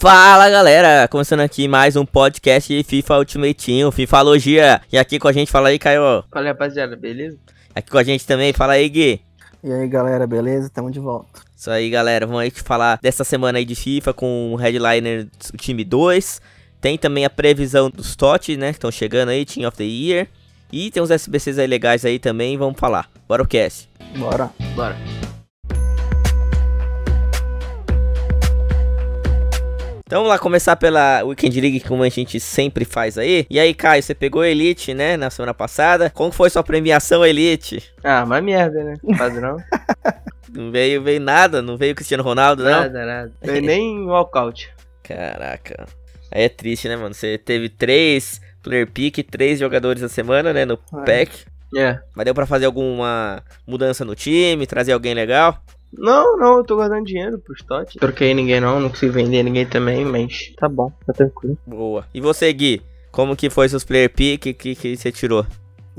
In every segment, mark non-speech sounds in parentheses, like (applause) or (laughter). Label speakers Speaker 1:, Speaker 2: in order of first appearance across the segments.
Speaker 1: Fala galera, começando aqui mais um podcast de FIFA Ultimate Team, Fifalogia. E aqui com a gente, fala aí, Caio.
Speaker 2: Fala rapaziada, beleza?
Speaker 1: Aqui com a gente também, fala aí, Gui.
Speaker 3: E aí galera, beleza? Tamo de volta.
Speaker 1: Isso aí galera, vamos aí te falar dessa semana aí de FIFA com o Headliner do time 2. Tem também a previsão dos TOT, né, que estão chegando aí, Team of the Year. E tem uns SBCs aí legais aí também, vamos falar. Bora o cast.
Speaker 3: Bora.
Speaker 2: Bora.
Speaker 1: Então vamos lá começar pela Weekend League, como a gente sempre faz aí. E aí, Caio, você pegou Elite, né, na semana passada. Como foi sua premiação Elite?
Speaker 2: Ah, uma merda, né? (laughs) Padrão.
Speaker 1: Não veio, veio nada, não veio Cristiano Ronaldo, não?
Speaker 2: nada, nada. Foi nem walkout. (laughs)
Speaker 1: Caraca. Aí é triste, né, mano? Você teve três player pick, três jogadores na semana, né, no
Speaker 3: É.
Speaker 1: pack.
Speaker 2: É.
Speaker 1: Mas deu pra fazer alguma mudança no time, trazer alguém legal?
Speaker 2: Não, não, eu tô guardando dinheiro pros TOT. Troquei ninguém não, não consigo vender ninguém também, mas tá bom, tá tranquilo.
Speaker 1: Boa. E você, Gui? Como que foi seus player pick? que, que você tirou?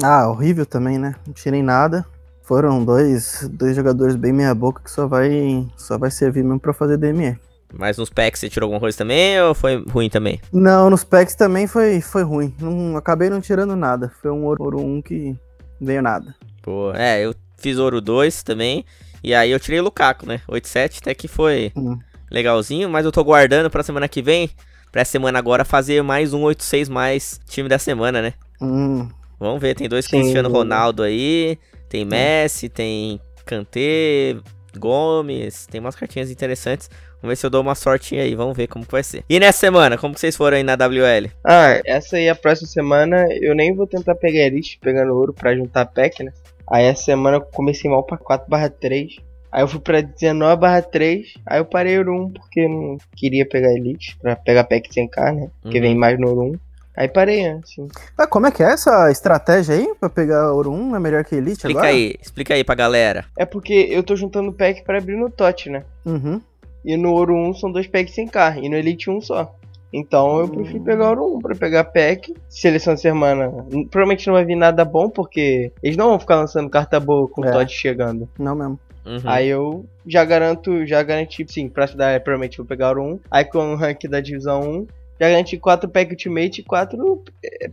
Speaker 3: Ah, horrível também, né? Não tirei nada. Foram dois, dois jogadores bem meia boca que só vai, só vai servir mesmo pra fazer DME.
Speaker 1: Mas nos packs você tirou alguma coisa também ou foi ruim também?
Speaker 3: Não, nos packs também foi, foi ruim. Não, acabei não tirando nada. Foi um ouro, ouro 1 que veio nada.
Speaker 1: Pô, é, eu fiz ouro 2 também. E aí eu tirei o Lukaku, né? 8-7 até que foi
Speaker 3: Hum.
Speaker 1: legalzinho, mas eu tô guardando pra semana que vem. Pra essa semana agora fazer mais um 8-6 mais time da semana, né?
Speaker 3: Hum,
Speaker 1: Vamos ver, tem dois
Speaker 2: Sim.
Speaker 1: Cristiano Ronaldo aí, tem Messi, tem Kanté, Gomes, tem umas cartinhas interessantes. Vamos ver se eu dou uma sorte aí, vamos ver como que vai ser. E nessa semana, como que vocês foram aí na WL?
Speaker 2: Ah, essa aí a próxima semana eu nem vou tentar pegar Elite pegando ouro pra juntar pack, né? Aí essa semana eu comecei mal pra 4 3. Aí eu fui pra 19 3. Aí eu parei ouro 1 porque não queria pegar Elite pra pegar pack sem K, né? Porque
Speaker 1: Uhum.
Speaker 2: vem mais no ouro 1. Aí parei antes. sim.
Speaker 3: Ah, como é que é essa estratégia aí pra pegar ouro 1? É melhor que Elite
Speaker 1: Explica
Speaker 3: agora?
Speaker 1: aí, explica aí pra galera.
Speaker 2: É porque eu tô juntando pack pra abrir no TOT, né?
Speaker 3: Uhum.
Speaker 2: E no ouro 1 são dois packs sem K. E no Elite 1 só. Então eu prefiro pegar ouro 1 pra pegar pack. Seleção de semana. Provavelmente não vai vir nada bom, porque eles não vão ficar lançando carta boa com o
Speaker 3: É.
Speaker 2: TOT chegando.
Speaker 3: Não mesmo.
Speaker 1: Uhum.
Speaker 2: Aí eu já garanto, já garanti, sim, pra dar, provavelmente vou pegar ouro 1. Aí com o rank da divisão 1, já garanti 4 pack ultimate e 4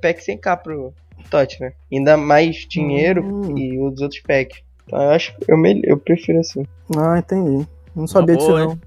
Speaker 2: packs sem K pro TOT, né? Ainda mais dinheiro
Speaker 3: Hum.
Speaker 2: e os outros packs. Então eu acho eu, me- eu prefiro assim.
Speaker 3: Ah, entendi. Não sabia disso
Speaker 1: boa,
Speaker 3: não.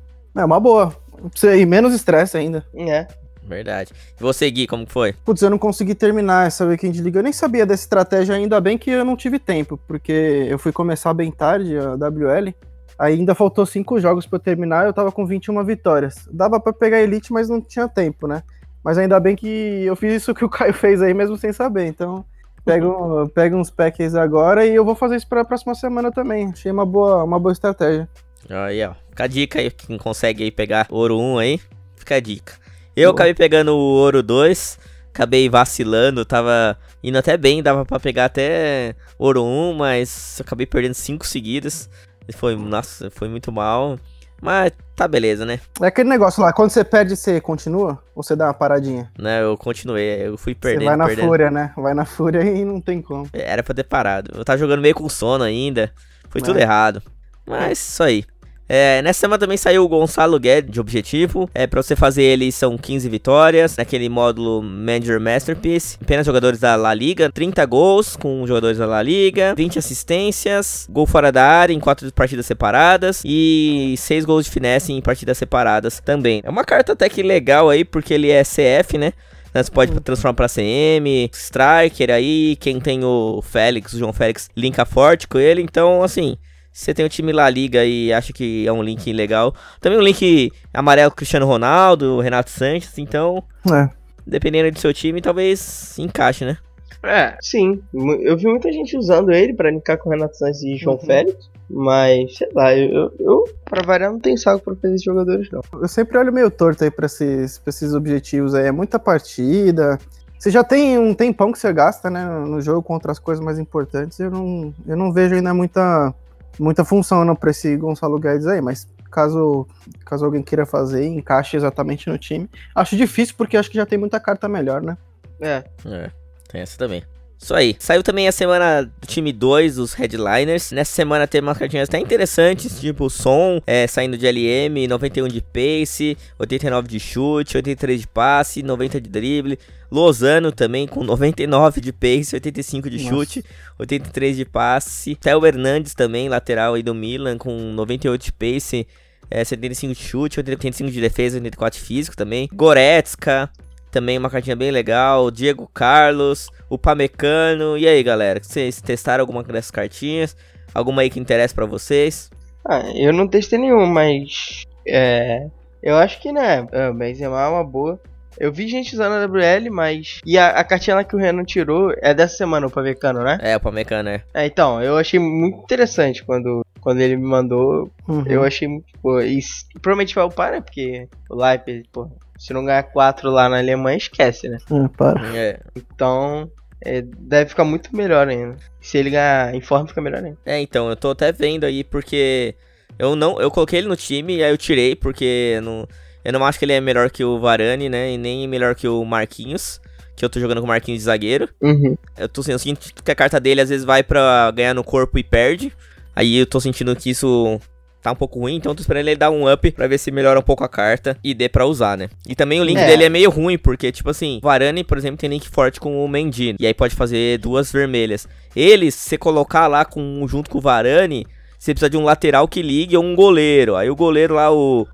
Speaker 3: É uma boa. Ir menos estresse ainda.
Speaker 2: É.
Speaker 1: Verdade. E você, Gui, como que foi?
Speaker 3: Putz, eu não consegui terminar essa Weekend League. Eu nem sabia dessa estratégia, ainda bem que eu não tive tempo, porque eu fui começar bem tarde a WL. Ainda faltou cinco jogos pra eu terminar, eu tava com 21 vitórias. Dava pra pegar Elite, mas não tinha tempo, né? Mas ainda bem que eu fiz isso que o (laughs) Caio fez aí, mesmo sem saber. Então, pego, (laughs) pego uns packs agora e eu vou fazer isso pra próxima semana também. Achei uma boa, uma boa estratégia.
Speaker 1: Aí, ó. Fica a dica aí, quem consegue aí pegar ouro 1 aí, fica a dica. Eu
Speaker 3: Boa.
Speaker 1: acabei pegando o ouro 2, acabei vacilando, tava indo até bem, dava pra pegar até ouro 1, mas acabei perdendo 5 seguidas. Foi, nossa, foi muito mal. Mas tá beleza, né?
Speaker 3: É aquele negócio lá, quando você perde, você continua? Ou você dá uma paradinha?
Speaker 1: né? Eu continuei, eu fui
Speaker 3: Você
Speaker 1: perdendo,
Speaker 3: vai na
Speaker 1: perdendo.
Speaker 3: fúria, né? Vai na fúria e não tem como.
Speaker 1: Era pra ter parado. Eu tava jogando meio com sono ainda. Foi tudo
Speaker 3: É.
Speaker 1: errado. Mas isso aí. É, nessa semana também saiu o Gonçalo Guedes de objetivo. É, pra você fazer ele são 15 vitórias. Naquele módulo Manager Masterpiece. Apenas jogadores da La Liga. 30 gols com jogadores da La Liga. 20 assistências. Gol fora da área em 4 partidas separadas. E 6 gols de finesse em partidas separadas também. É uma carta até que legal aí, porque ele é CF, né? Então Você pode transformar pra CM, Striker aí, quem tem o Félix, o João Félix, linka forte com ele. Então, assim, você tem o time La Liga e acha que é um link legal. Também um link amarelo Cristiano Ronaldo, Renato Sanches. Então,
Speaker 3: É.
Speaker 1: dependendo do seu time, talvez encaixe, né?
Speaker 2: É, sim. Eu vi muita gente usando ele pra linkar com o Renato Santos e João
Speaker 3: Uhum.
Speaker 2: Félix. Mas, sei lá, eu, eu, eu, pra variar, não tenho saco pra fazer esses jogadores, não.
Speaker 3: Eu sempre olho meio torto aí pra esses, pra esses objetivos aí. É muita partida. Você já tem um tempão que você gasta, né, no jogo contra as coisas mais importantes. Eu não, eu não vejo ainda muita, muita função não pra esse Gonçalo Guedes aí, mas caso, caso alguém queira fazer, encaixe exatamente no time. Acho difícil porque acho que já tem muita carta melhor, né?
Speaker 2: É.
Speaker 1: É, tem essa também. Isso aí. Saiu também a semana do time 2, os headliners. Nessa semana tem umas cartinhas até interessantes, tipo o Som, é, saindo de LM, 91 de pace, 89 de chute, 83 de passe, 90 de drible. Lozano também com 99 de pace, 85 de Nossa. chute, 83 de passe. Theo Hernandes também, lateral aí do Milan, com 98 de pace, é, 75 de chute, 85 de defesa, 84 de físico também. Goretzka, também uma cartinha bem legal. Diego Carlos, o Pamecano. E aí, galera? Vocês testaram alguma dessas cartinhas? Alguma aí que interessa para vocês?
Speaker 2: Ah, eu não testei nenhum, mas. É. Eu acho que, né? É, Benzema é uma boa. Eu vi gente usando a WL, mas. E a, a cartinha lá que o Renan tirou é dessa semana, o Pamecano, né?
Speaker 1: É, o Pamecano, é.
Speaker 2: É, então, eu achei muito interessante quando, quando ele me mandou. Uhum. Eu achei muito. Pô, e provavelmente vai upar, né? Porque o Leipzig, pô, se não ganhar 4 lá na Alemanha, esquece, né?
Speaker 3: É, para.
Speaker 2: É. Então, é, deve ficar muito melhor ainda. Se ele ganhar em forma, fica melhor ainda.
Speaker 1: É, então, eu tô até vendo aí, porque eu não. Eu coloquei ele no time e aí eu tirei, porque não, eu não acho que ele é melhor que o Varane, né? E nem melhor que o Marquinhos. Que eu tô jogando com o Marquinhos de zagueiro.
Speaker 2: Uhum.
Speaker 1: Eu tô sentindo que a carta dele às vezes vai pra ganhar no corpo e perde. Aí eu tô sentindo que isso tá um pouco ruim, então tô esperando ele dar um up pra ver se melhora um pouco a carta e dê pra usar, né? E também o link é. dele é meio ruim, porque, tipo assim, Varane, por exemplo, tem link forte com o Mendy, e aí pode fazer duas vermelhas. Ele, se você colocar lá com, junto com o Varane, você precisa de um lateral que ligue ou um goleiro. Aí o goleiro lá, o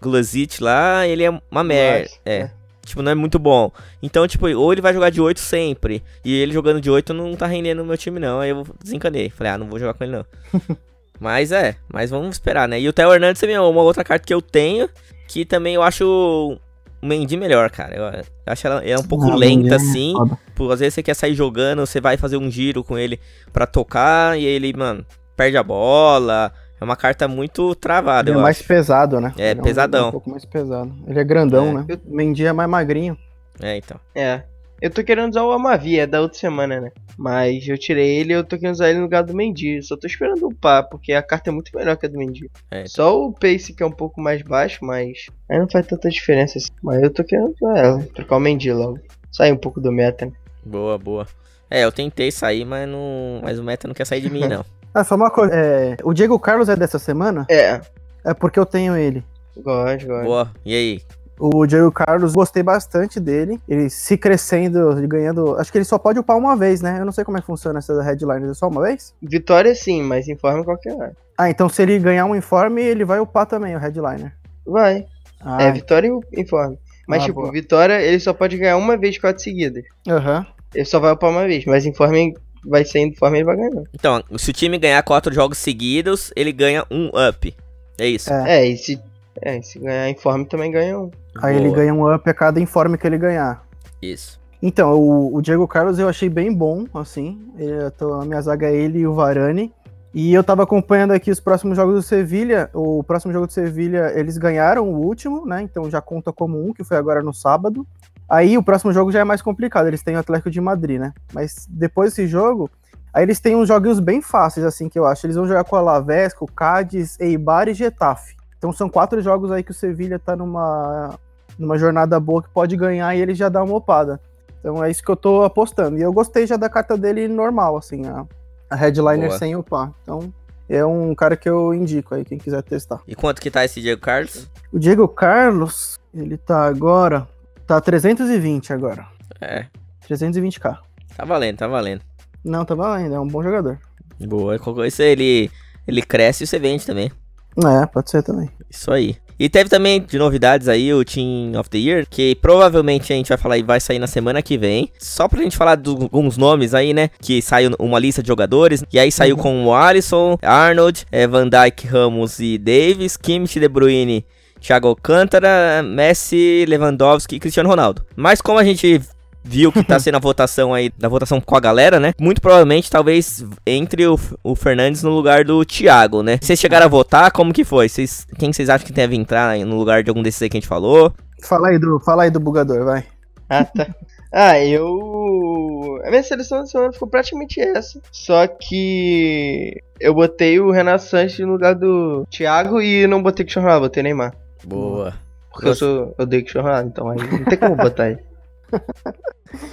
Speaker 1: Glazit lá, ele é uma merda. É. é. Tipo, não é muito bom. Então, tipo, ou ele vai jogar de 8 sempre. E ele jogando de 8 não tá rendendo no meu time, não. Aí eu desencanei. Falei, ah, não vou jogar com ele, não. (laughs) Mas é, mas vamos esperar, né? E o Theo Hernandes também é uma outra carta que eu tenho, que também eu acho o Mendy melhor, cara. Eu acho ela é um pouco ah, lenta, é assim. Por, às vezes você quer sair jogando, você vai fazer um giro com ele pra tocar, e ele, mano, perde a bola. É uma carta muito travada,
Speaker 3: ele é mais pesado, né?
Speaker 1: É, é pesadão.
Speaker 3: Um, um pouco mais pesado. Ele é grandão, é. né? O Mendy é mais magrinho.
Speaker 1: É, então.
Speaker 2: É. Eu tô querendo usar o Amavi, é da outra semana, né? Mas eu tirei ele e eu tô querendo usar ele no lugar do Mendy. Só tô esperando upar, porque a carta é muito melhor que a do Mendy. É. Só o pace que é um pouco mais baixo, mas aí não faz tanta diferença assim. Mas eu tô querendo usar ela, trocar o Mendy logo. Sair um pouco do meta, né?
Speaker 1: Boa, boa. É, eu tentei sair, mas não. Mas o meta não quer sair de mim, não. (laughs)
Speaker 3: ah, só uma coisa. É... O Diego Carlos é dessa semana?
Speaker 2: É.
Speaker 3: É porque eu tenho ele.
Speaker 2: Gosto, gosto.
Speaker 1: Boa. E aí?
Speaker 3: O Diego Carlos, gostei bastante dele. Ele se crescendo, ganhando. Acho que ele só pode upar uma vez, né? Eu não sei como é que funciona essa headline. É só uma vez?
Speaker 2: Vitória sim, mas informe qualquer hora.
Speaker 3: Ah, então se ele ganhar um informe, ele vai upar também o headliner.
Speaker 2: Vai. Ah, é, vitória e informe. Mas, ah, tipo, boa. vitória, ele só pode ganhar uma vez quatro seguidas.
Speaker 3: Aham. Uhum.
Speaker 2: Ele só vai upar uma vez, mas informe vai ser informe ele vai ganhar.
Speaker 1: Então, se o time ganhar quatro jogos seguidos, ele ganha um up. É isso.
Speaker 2: É, é e se é, se ganhar informe também ganha um.
Speaker 3: Aí Boa. ele ganha um up a cada informe que ele ganhar.
Speaker 1: Isso.
Speaker 3: Então, o, o Diego Carlos eu achei bem bom, assim. Tô, a minha zaga é ele e o Varane. E eu tava acompanhando aqui os próximos jogos do Sevilha. O próximo jogo do Sevilha, eles ganharam o último, né? Então já conta como um, que foi agora no sábado. Aí o próximo jogo já é mais complicado. Eles têm o Atlético de Madrid, né? Mas depois desse jogo, aí eles têm uns joguinhos bem fáceis, assim, que eu acho. Eles vão jogar com a Alavés, com o Cádiz, Eibar e Getafe. Então são quatro jogos aí que o Sevilha tá numa, numa jornada boa que pode ganhar e ele já dá uma opada. Então é isso que eu tô apostando. E eu gostei já da carta dele normal, assim, a, a headliner boa. sem upar. Então é um cara que eu indico aí, quem quiser testar.
Speaker 1: E quanto que tá esse Diego Carlos?
Speaker 3: O Diego Carlos, ele tá agora. Tá 320 agora.
Speaker 1: É.
Speaker 3: 320k.
Speaker 1: Tá valendo, tá valendo.
Speaker 3: Não, tá valendo, é um bom jogador.
Speaker 1: Boa, isso ele, ele cresce e você vende também.
Speaker 3: É, pode ser também.
Speaker 1: Isso aí. E teve também de novidades aí o Team of the Year, que provavelmente a gente vai falar e vai sair na semana que vem. Só pra gente falar de alguns nomes aí, né? Que saiu uma lista de jogadores. E aí saiu uhum. com o Alisson, Arnold, é, Van Dijk, Ramos e Davis, Kimmich, De Bruyne, Thiago Alcântara, Messi, Lewandowski e Cristiano Ronaldo. Mas como a gente viu que tá (laughs) sendo a votação aí, da votação com a galera, né? Muito provavelmente, talvez, entre o, o Fernandes no lugar do Thiago, né? Vocês chegaram a votar, como que foi? Vocês, quem vocês acham que deve entrar no lugar de algum desses aí que a gente falou?
Speaker 3: Fala aí do, fala aí do bugador, vai.
Speaker 2: Ah, tá. Ah, eu. A minha seleção da semana ficou praticamente essa. Só que. Eu botei o Renato Sanches no lugar do Thiago e não botei Cristiano Ronaldo, botei Neymar.
Speaker 1: Boa.
Speaker 2: Porque eu, sou, eu odeio Cristiano Ronaldo, então aí não tem como botar ele.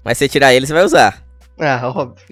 Speaker 1: Mas se tirar ele, você vai usar.
Speaker 2: Ah, óbvio.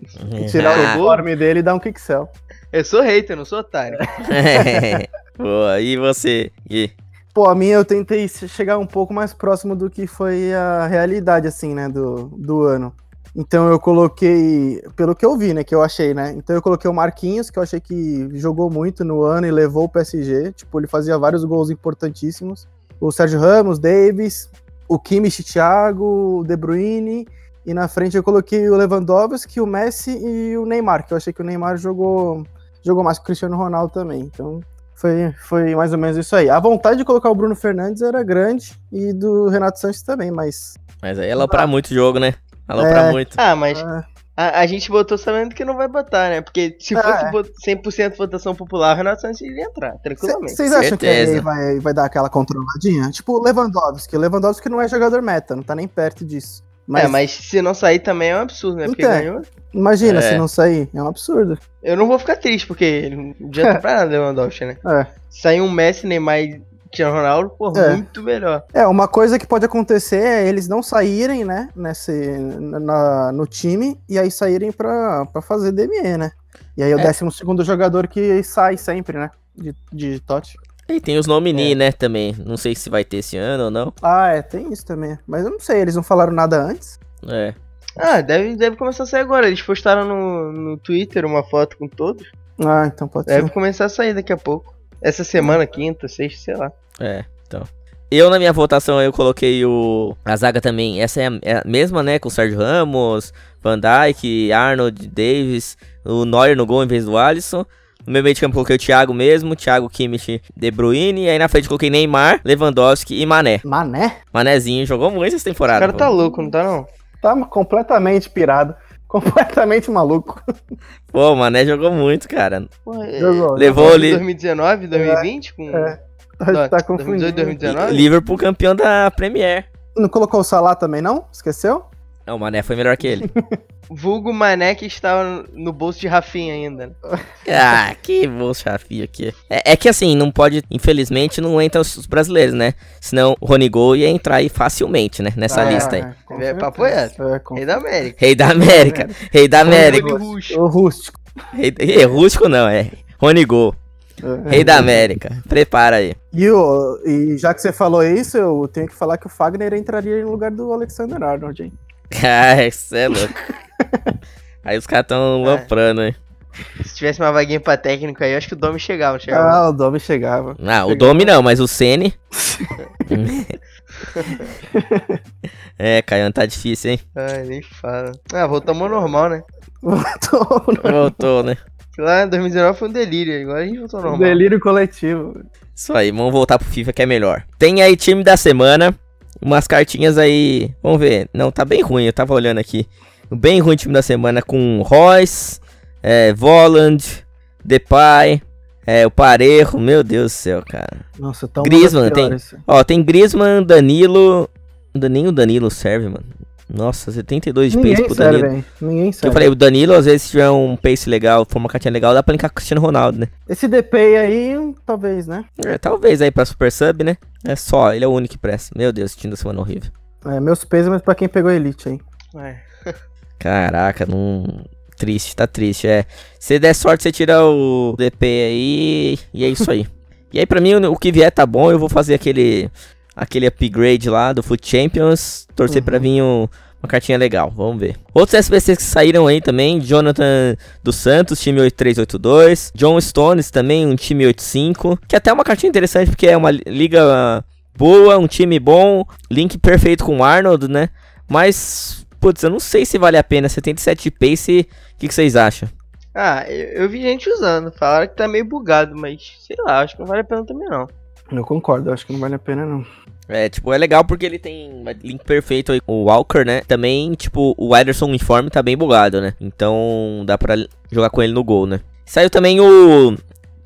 Speaker 3: Tirar o
Speaker 1: Ah,
Speaker 3: uniforme dele e dar um Kixel.
Speaker 2: Eu sou hater, não sou otário. (laughs)
Speaker 1: Boa, e você? Gui?
Speaker 3: Pô, a minha eu tentei chegar um pouco mais próximo do que foi a realidade, assim, né, do, do ano. Então eu coloquei, pelo que eu vi, né, que eu achei, né? Então eu coloquei o Marquinhos, que eu achei que jogou muito no ano e levou o PSG. Tipo, ele fazia vários gols importantíssimos. O Sérgio Ramos, Davis, o Kimmich, Thiago, o De Bruyne. E na frente eu coloquei o Lewandowski, o Messi e o Neymar, que eu achei que o Neymar jogou, jogou mais que o Cristiano Ronaldo também. Então foi, foi mais ou menos isso aí. A vontade de colocar o Bruno Fernandes era grande e do Renato Sanches também, mas.
Speaker 1: Mas aí aloprar muito o jogo, né? Aloprar
Speaker 3: É.
Speaker 1: muito.
Speaker 2: Ah, mas
Speaker 3: ah,
Speaker 2: a, a gente votou sabendo que não vai botar, né? Porque se
Speaker 3: É.
Speaker 2: fosse vo- 100% votação popular, o Renato Santos iria entrar, tranquilamente.
Speaker 3: Vocês acham que
Speaker 1: Certeza.
Speaker 3: ele vai, vai dar aquela controladinha? Tipo o Lewandowski. Lewandowski não é jogador meta, não tá nem perto disso. Mas,
Speaker 2: É, mas se não sair também é um absurdo, né? Porque
Speaker 3: Então.
Speaker 2: ganhou.
Speaker 3: imagina
Speaker 1: É.
Speaker 3: se não sair. É um absurdo.
Speaker 2: Eu não vou ficar triste, porque não adianta (laughs) pra nada, Lewandowski, né?
Speaker 3: É.
Speaker 2: Sair um Messi, Neymar e Cristiano Ronaldo, pô,
Speaker 3: É.
Speaker 2: muito melhor.
Speaker 3: É, uma coisa que pode acontecer é eles não saírem, né, nesse, na, no time, e aí saírem pra, pra fazer DME, né? E aí o
Speaker 1: É.
Speaker 3: décimo segundo jogador que sai sempre, né? De, de Totti.
Speaker 1: E tem os nomini,
Speaker 2: É.
Speaker 1: né, também. Não sei se vai ter esse ano ou não.
Speaker 3: Ah, é, tem isso também. Mas eu não sei, eles não falaram nada antes.
Speaker 1: É.
Speaker 2: Ah, deve, deve começar a sair agora. Eles postaram no, no Twitter uma foto com todos.
Speaker 3: Ah, então pode
Speaker 2: Deve
Speaker 3: ser.
Speaker 2: começar a sair daqui a pouco. Essa semana, quinta, sexta, sei lá.
Speaker 1: É, então. Eu, na minha votação, eu coloquei o. A zaga também. Essa é a, é a mesma, né? Com o Sérgio Ramos, Van Dijk, Arnold, Davis, o Neuer no gol em vez do Alisson. No meu meio de campo coloquei o Thiago mesmo, Thiago Kimmich, De Bruyne. E aí na frente coloquei Neymar, Lewandowski e Mané.
Speaker 3: Mané?
Speaker 1: Manézinho jogou muito essa
Speaker 2: O
Speaker 1: temporada.
Speaker 2: cara tá
Speaker 1: pô.
Speaker 2: louco, não tá não?
Speaker 3: Tá completamente pirado. (laughs) Completamente maluco.
Speaker 1: Pô, o Mané jogou muito, cara.
Speaker 2: Pô, é-.
Speaker 1: Levou ali
Speaker 2: 2019, 2020? Com...
Speaker 3: É. (laughs) Tá,
Speaker 2: Tá,
Speaker 3: tá confundindo.
Speaker 2: 2018, 2019?
Speaker 1: Liverpool campeão da Premier.
Speaker 3: Não colocou o Salah também, não? Esqueceu?
Speaker 1: Não, o Mané foi melhor que ele. (laughs)
Speaker 2: Vulgo Mané que estava no bolso de Rafinha ainda. né? (laughs)
Speaker 1: Ah, que bom chafio aqui. É, é que assim, não pode, infelizmente, não entram os brasileiros, né? Senão o Ronigol ia entrar aí facilmente, né? Nessa
Speaker 2: Ah,
Speaker 1: lista aí.
Speaker 2: É,
Speaker 3: certeza.
Speaker 2: papo é.
Speaker 3: É.
Speaker 2: Rei da América.
Speaker 1: Rei da América. Rei da América.
Speaker 3: O rústico.
Speaker 1: Rei rústico não, é. Ronigol.
Speaker 3: É.
Speaker 1: Rei da América. Prepara aí.
Speaker 3: E, o, e já que você falou isso, eu tenho que falar que o Fagner entraria no lugar do Alexander Arnold, hein?
Speaker 1: Ah, isso é louco. (laughs) aí os caras tão
Speaker 2: É.
Speaker 1: loprando, hein?
Speaker 2: Se tivesse uma vaguinha pra técnico aí, eu acho que o Domi chegava, não chegava.
Speaker 3: Ah, o Domi chegava.
Speaker 1: Ah, o Domi não, mas o Sene. (laughs) é, Caio, tá difícil, hein?
Speaker 2: Ai, nem fala. Ah, voltamos ao normal, né?
Speaker 1: Voltou, né?
Speaker 2: Lá em 2019 foi um delírio, agora a gente voltou ao normal.
Speaker 3: Delírio coletivo.
Speaker 1: Isso aí, vamos voltar pro FIFA que é melhor. Tem aí time da semana, umas cartinhas aí, vamos ver. Não, tá bem ruim, eu tava olhando aqui. Bem ruim o time da semana com Royce, é, Voland, Depay, é, o Parejo, meu Deus do céu, cara.
Speaker 3: Nossa, tão
Speaker 1: Griezmann, tem- Ó, tem Griezmann, Danilo, nem o Danilo serve, mano. Nossa, 72 de pace
Speaker 3: Ninguém
Speaker 1: pro
Speaker 3: serve,
Speaker 1: Danilo.
Speaker 3: hein? Ninguém
Speaker 1: Que eu falei, o Danilo, às vezes, se tiver um pace legal, for uma cartinha legal, dá pra linkar com o Cristiano Ronaldo, né?
Speaker 3: Esse DP aí, talvez, né?
Speaker 1: É, talvez aí pra Super Sub, né? É só, ele é o único que presta. Meu Deus, time da semana horrível.
Speaker 3: É, meus pêsames pra quem pegou Elite, hein?
Speaker 2: É. (laughs)
Speaker 1: Caraca, não. Triste, tá triste. É. Se der sorte, você tira o DP aí. E é isso aí. (laughs) e aí, pra mim, o o que vier tá bom. Eu vou fazer aquele. Aquele upgrade lá do Foot Champions. Torcer pra vir um- uma cartinha legal. Vamos ver. Outros SBCs que saíram aí também. Jonathan dos Santos, time 8382. John Stones também, um time 85. Que até é uma cartinha interessante, porque é uma li- liga boa, um time bom. Link perfeito com o Arnold, né? Mas, putz, eu não sei se vale a pena. 77 de pace, o que, que vocês acham?
Speaker 2: Ah, eu, eu vi gente usando. Falaram que tá meio bugado, mas sei lá, acho que não vale a pena também não.
Speaker 3: Eu concordo, acho que não vale a pena, não.
Speaker 1: É, tipo, é legal porque ele tem um link perfeito aí com o Walker, né? Também, tipo, o Ederson uniforme tá bem bugado, né? Então, dá pra jogar com ele no gol, né? Saiu também o...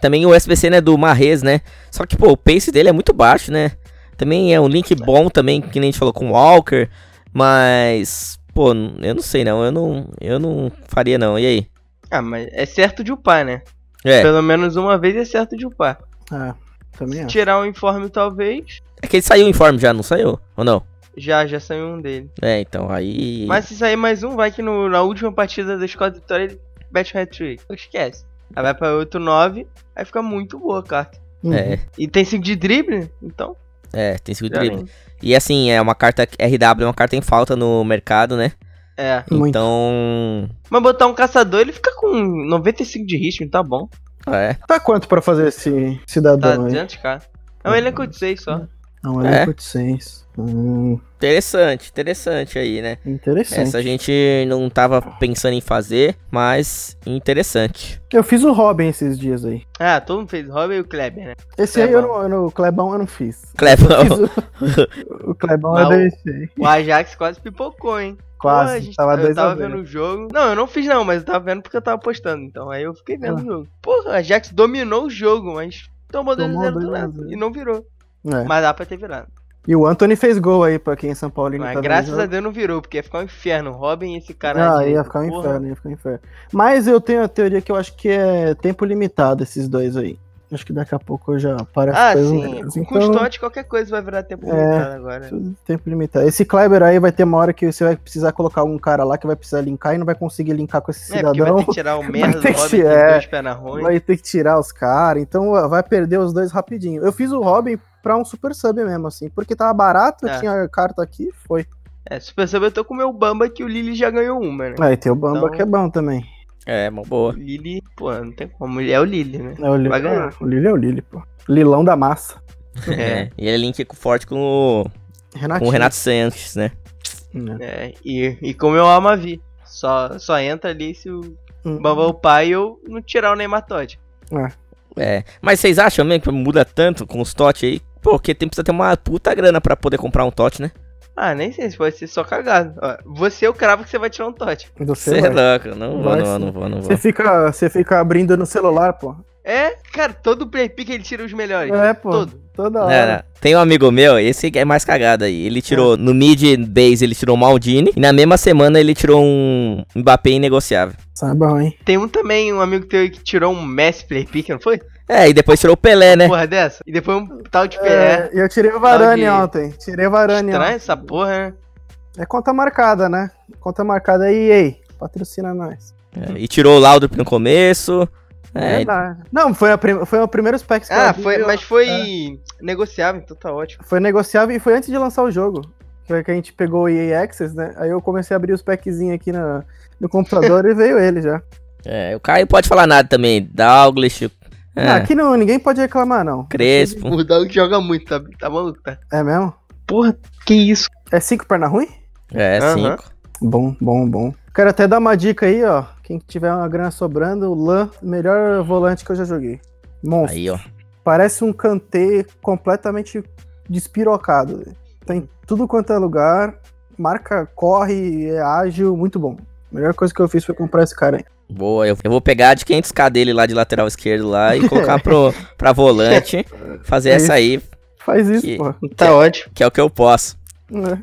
Speaker 1: Também o SBC, né, do Marrez, né? Só que, pô, o pace dele é muito baixo, né? Também é um link bom também, que nem a gente falou com o Walker. Mas, pô, eu não sei não. Eu não, eu não faria não. E aí?
Speaker 2: Ah, mas é certo de upar, né?
Speaker 1: É,
Speaker 2: Pelo menos uma vez é certo de upar.
Speaker 3: É, também acho.
Speaker 2: Tirar o informe talvez.
Speaker 1: é que ele saiu o informe já, não saiu? Ou não?
Speaker 2: Já, já saiu um dele.
Speaker 1: É, então, aí.
Speaker 2: Mas se sair mais um, vai que no- na última partida das quatro vitórias ele mete um hat-trick. Esquece. Aí vai pra 8-9, aí fica muito boa a carta.
Speaker 3: Uhum.
Speaker 1: É,
Speaker 2: E tem 5 de drible, então.
Speaker 1: é, tem segundo
Speaker 2: já
Speaker 1: drible.
Speaker 2: nem-
Speaker 1: E assim, é uma carta RW, é uma carta em falta no mercado, né?
Speaker 2: É.
Speaker 3: Muito.
Speaker 1: Então.
Speaker 2: Mas botar um caçador, ele fica com 95 de ritmo, tá bom.
Speaker 1: É.
Speaker 3: Tá quanto pra fazer esse
Speaker 2: Tá
Speaker 3: cidadão aí?
Speaker 2: 200k. É um elenco de 6 só.
Speaker 3: Não, um
Speaker 1: É.
Speaker 3: elenco de 6. Hum,
Speaker 1: Interessante, interessante aí, né?
Speaker 3: interessante.
Speaker 1: Essa a gente não tava pensando em fazer, mas interessante.
Speaker 3: Eu fiz o Robin esses dias aí.
Speaker 2: Ah, todo mundo fez Robin e o Kleber, né?
Speaker 3: Esse aí eu
Speaker 2: Clebão.
Speaker 3: não, eu não- o Clebão eu não fiz.
Speaker 1: Clebão.
Speaker 3: Eu fiz o, (laughs) o Clebão
Speaker 2: Mas
Speaker 3: eu deixei.
Speaker 2: O Ajax quase pipocou, hein?
Speaker 3: Quase,
Speaker 2: Pô, gente-
Speaker 3: tava
Speaker 2: eu
Speaker 3: 2 a
Speaker 2: tava
Speaker 3: 2.
Speaker 2: vendo o jogo. Não, eu não fiz não, mas eu tava vendo porque eu tava postando. Então aí eu fiquei vendo
Speaker 3: Ah.
Speaker 2: o jogo. Porra, a Ajax dominou o jogo, mas tomou 2
Speaker 3: Tomou
Speaker 2: 0 do
Speaker 3: 2 a
Speaker 2: nada.
Speaker 3: 0.
Speaker 2: E não virou.
Speaker 3: É.
Speaker 2: Mas dá pra ter virado.
Speaker 3: E o Anthony fez gol aí pra quem em São Paulo
Speaker 2: Mas
Speaker 3: tá
Speaker 2: graças a. Deus não virou, porque ia ficar um inferno. Robin e esse cara.
Speaker 3: Ah, ia ficar um
Speaker 2: porra.
Speaker 3: inferno, ia ficar um inferno. Mas eu tenho a teoria que eu acho que é tempo limitado esses dois aí. Acho que daqui a pouco já aparece
Speaker 2: Ah,
Speaker 3: coisas
Speaker 2: sim. Com
Speaker 3: Então,
Speaker 2: Totti, qualquer coisa vai virar tempo
Speaker 3: É.
Speaker 2: limitado agora.
Speaker 3: tempo limitado. Esse Kleber aí vai ter uma hora que você vai precisar colocar um cara lá que vai precisar linkar e não vai conseguir linkar com esse
Speaker 2: É, porque vai
Speaker 3: cidadão.
Speaker 2: ter que tirar o (laughs) merda do
Speaker 3: que
Speaker 2: Robin com
Speaker 3: é.
Speaker 2: dois pés na ruim.
Speaker 3: Vai ter que tirar os caras, então vai perder os dois rapidinho. Eu fiz o Robin pra um super sub mesmo, assim, porque tava barato, eu
Speaker 2: É.
Speaker 3: tinha a carta aqui, foi.
Speaker 2: É, se perceber, eu tô com o meu Bamba que o Lily já ganhou uma, né?
Speaker 3: Aí tem o Bamba
Speaker 2: Então-
Speaker 3: que é bom também.
Speaker 1: É, uma
Speaker 2: O
Speaker 1: boa.
Speaker 2: Lily, pô, não tem como. Ele é o Lily, né?
Speaker 3: É, o, Lili,
Speaker 2: Vai ganhar.
Speaker 3: o Lili é o Lili, pô. Lilão da massa.
Speaker 1: É. E ele link forte com o, com
Speaker 3: Renatinho.
Speaker 1: o Renato Sanches, né?
Speaker 3: É.
Speaker 2: É, e, e como eu amo a Vi. Só, só entra ali se o
Speaker 3: Hum.
Speaker 2: Bamba o pai eu não tirar o Neymar Todd.
Speaker 1: É. Mas vocês acham mesmo que muda tanto com os TOT aí? Porque tem precisa ter uma puta grana pra poder comprar um TOT, né?
Speaker 2: Ah, nem sei se pode ser só cagado. Ó, você eu cravo que você vai tirar um Todd.
Speaker 3: Você
Speaker 1: Você é
Speaker 3: vai.
Speaker 1: louco. Não vou,
Speaker 3: Vai
Speaker 1: não vou,
Speaker 3: sim.
Speaker 1: não vou, não
Speaker 3: Você
Speaker 1: vou.
Speaker 3: fica, você fica abrindo no celular, pô.
Speaker 2: É, cara, todo play pick ele tira os melhores.
Speaker 3: É, pô.
Speaker 2: Todo.
Speaker 3: Toda
Speaker 1: Não,
Speaker 3: hora.
Speaker 1: não. Tem um amigo meu, esse é mais cagado aí. Ele
Speaker 3: É.
Speaker 1: tirou no mid base, ele tirou o Maldini. E na mesma semana ele tirou um Mbappé inegociável.
Speaker 3: Sabe bom, hein?
Speaker 2: Tem um também, um amigo teu aí que tirou um Messi play pick, não foi?
Speaker 1: É, e depois tirou o Pelé, né?
Speaker 2: Porra dessa? E depois um tal de.
Speaker 3: É, e eu tirei o Varane
Speaker 2: de-
Speaker 3: ontem. Tirei o Varane
Speaker 2: Estranho
Speaker 3: ontem.
Speaker 2: essa porra, né?
Speaker 3: É conta marcada, né? Conta marcada aí, ei. Patrocina nós.
Speaker 1: É, e tirou o Laudrup no começo. É,
Speaker 3: Verdade. Não, foi, a prim... foi o primeiro specs que eu
Speaker 2: Ah, foi, mas foi negociável, então tá ótimo.
Speaker 3: Foi negociável e foi antes de lançar o jogo. Foi que a gente pegou o EA Access, né? Aí eu comecei a abrir os packzinhos aqui na, no computador (laughs) e veio ele já.
Speaker 1: é, o Caio pode falar nada também. Dalglish. É,
Speaker 3: Ah, aqui não, ninguém pode reclamar, não.
Speaker 1: Crespo.
Speaker 2: O Dog joga muito, tá, tá maluco, tá?
Speaker 3: É mesmo?
Speaker 2: Porra, que isso?
Speaker 3: É cinco perna ruim?
Speaker 1: É,
Speaker 2: Aham.
Speaker 1: cinco.
Speaker 3: Bom, bom, bom. Quero até dar uma dica aí, ó. Quem tiver uma grana sobrando, o Lan, melhor volante que eu já joguei. Monstro.
Speaker 1: Aí, ó.
Speaker 3: Parece um cantê completamente despirocado. Tem tudo quanto é lugar. Marca, corre, é ágil, muito bom. A melhor coisa que eu fiz foi comprar esse cara aí.
Speaker 1: Boa, eu, eu vou pegar de 500k dele lá de lateral esquerdo lá e colocar pro, (laughs) pra volante. Fazer
Speaker 3: É
Speaker 1: essa aí,
Speaker 3: Faz isso,
Speaker 1: Que-
Speaker 3: pô.
Speaker 2: Tá ótimo.
Speaker 1: que é o que eu posso.
Speaker 3: É.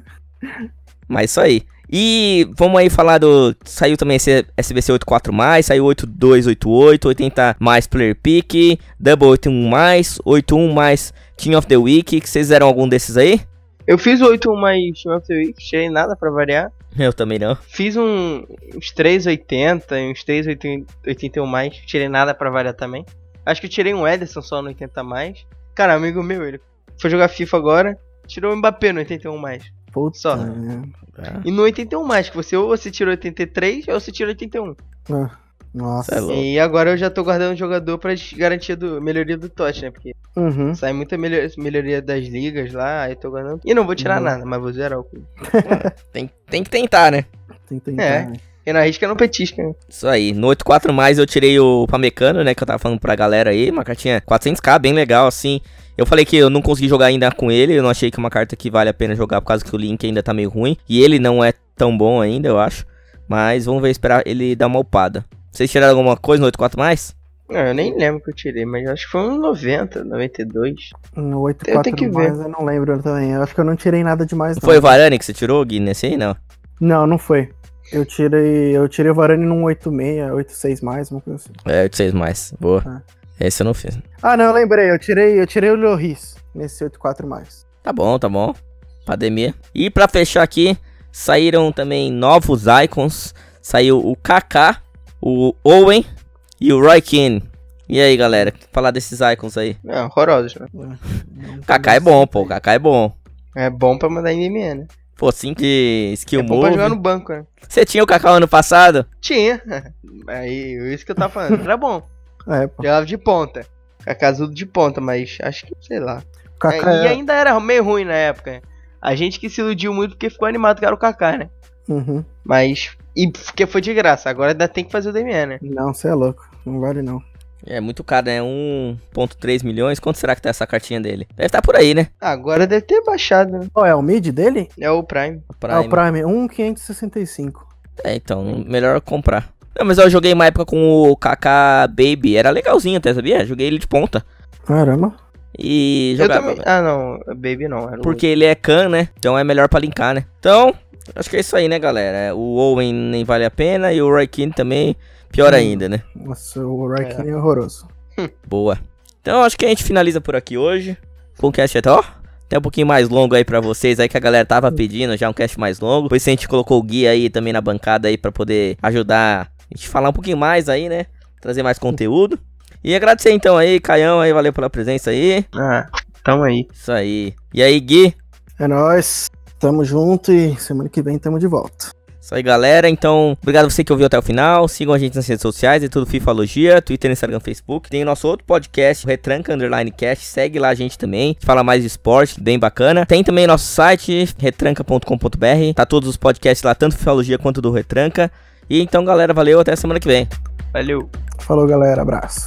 Speaker 1: Mas isso aí. E vamos aí falar do. Saiu também esse SBC 84, saiu 8288, 80 mais player pick, Double 81 mais, 81 mais Team of the Week. Que vocês fizeram algum desses aí?
Speaker 2: Eu fiz o 8 mais Team of the Week, tirei nada pra variar.
Speaker 1: Eu também não.
Speaker 2: Fiz um, uns 380 e uns 381 mais, tirei nada pra variar também. Acho que eu tirei um Ederson só no 80 mais. Cara, amigo meu, ele foi jogar FIFA agora, tirou o Mbappé no 81 mais.
Speaker 3: Puta.
Speaker 2: Só.
Speaker 3: é.
Speaker 2: E no 81 mais, que você ou você tirou 83 ou você tirou 81.
Speaker 3: Ah, Nossa.
Speaker 1: É.
Speaker 2: E agora eu já tô guardando o jogador pra garantia do melhoria do TOT, né? Porque
Speaker 3: Uhum.
Speaker 2: sai muita melhor- melhoria das ligas lá, aí eu tô guardando. E não vou tirar
Speaker 3: Uhum.
Speaker 2: nada, mas vou zerar o clube. (laughs)
Speaker 1: Tem, tem que tentar, né?
Speaker 3: Tem que tentar.
Speaker 2: É.
Speaker 3: né?
Speaker 2: E na risca não petisca, né?
Speaker 1: Isso aí. No 84 mais eu tirei o Pamecano, né? Que eu tava falando pra galera aí. Uma cartinha 400k, bem legal, assim. Eu falei que eu não consegui jogar ainda com ele. Eu não achei que é uma carta que vale a pena jogar por causa que o link ainda tá meio ruim. E ele não é tão bom ainda, eu acho. Mas vamos ver, esperar ele dar uma upada. Vocês tiraram alguma coisa no 84 mais?
Speaker 2: Não, eu nem lembro que eu tirei, mas acho que foi um 90, 92.
Speaker 3: No
Speaker 2: Eu tenho
Speaker 3: 84
Speaker 2: que ver.
Speaker 3: mais eu não lembro também. Eu acho que eu não tirei nada demais, não.
Speaker 1: Foi o Varane que você tirou, Gui, nesse aí? Não.
Speaker 3: Não, não foi. Eu tirei. Eu tirei o Varane num 86, 86 mais, uma coisa assim.
Speaker 1: É, 86 mais. Boa.
Speaker 3: Ah.
Speaker 1: Esse eu não fiz.
Speaker 3: Ah, não, eu lembrei. Eu tirei, eu tirei o Lloris nesse 84 mais.
Speaker 1: Tá bom, tá bom. pandemia. E pra fechar aqui, saíram também novos icons. Saiu o Kaká, o Owen e o Roy Keane. E aí, galera, falar desses icons aí.
Speaker 2: É, horrorosos, né?
Speaker 1: O Kaká é bom, pô, o Kaká é bom.
Speaker 2: É bom pra mandar em DME, né?
Speaker 1: Pô, 5 de skill
Speaker 2: É bom pra jogar
Speaker 1: move.
Speaker 2: no banco, né?
Speaker 1: Você tinha o Kaká ano passado?
Speaker 2: Tinha. (laughs) Aí, isso que eu tava falando. Era bom. (laughs)
Speaker 3: É, pô.
Speaker 2: Jogava de ponta. Cacasudo de ponta, mas acho que, sei lá.
Speaker 3: Kaká
Speaker 2: É, e
Speaker 3: é...
Speaker 2: ainda era meio ruim na época. né? A gente que se iludiu muito porque ficou animado que era o Kaká, né?
Speaker 3: Uhum.
Speaker 2: Mas. E porque foi de graça. Agora ainda tem que fazer o DME, né?
Speaker 3: Não, você é louco. Não vale não.
Speaker 1: É muito caro, né? 1.3 milhões. Quanto será que tá essa cartinha dele? Deve estar por aí, né?
Speaker 2: Agora deve ter baixado, né?
Speaker 3: Qual é o mid dele?
Speaker 2: É o Prime.
Speaker 3: É o Prime 1,565.
Speaker 1: É, então, melhor comprar. Não, mas eu joguei uma época com o Kaká Baby, era legalzinho até, sabia? Joguei ele de ponta.
Speaker 3: Caramba.
Speaker 1: E
Speaker 2: Eu
Speaker 1: jogava.
Speaker 2: também. Ah, não. Baby não. Era o-
Speaker 1: Porque ele é can, né? Então é melhor pra linkar, né? Então, acho que é isso aí, né, galera? O Owen nem vale a pena e o Roy Keane também, pior
Speaker 3: Hum.
Speaker 1: ainda, né?
Speaker 3: Nossa, o Raikkonen é. horroroso.
Speaker 1: Boa. Então, acho que a gente finaliza por aqui hoje. Com o cast até, ó. Até um pouquinho mais longo aí pra vocês aí que a galera tava pedindo já um cast mais longo. Depois a gente colocou o guia aí também na bancada aí pra poder ajudar a gente falar um pouquinho mais aí, né? Trazer mais conteúdo. E agradecer então aí, Caião aí, valeu pela presença aí.
Speaker 2: Ah, tamo aí.
Speaker 1: Isso aí. E aí, Gui?
Speaker 3: É nóis. Tamo junto e semana que vem tamo de volta.
Speaker 1: Isso aí, galera. Então, obrigado a você que ouviu até o final. Sigam a gente nas redes sociais, é tudo Fifalogia, Twitter, Instagram, Facebook. Tem o nosso outro podcast, o Retranca Underline Cast. Segue lá a gente também. A gente fala mais de esporte, bem bacana. Tem também nosso site, retranca.com.br. Tá todos os podcasts lá, tanto Fifalogia quanto do Retranca. E então, galera, valeu. Até semana que vem.
Speaker 2: Valeu.
Speaker 3: Falou, galera. Abraço.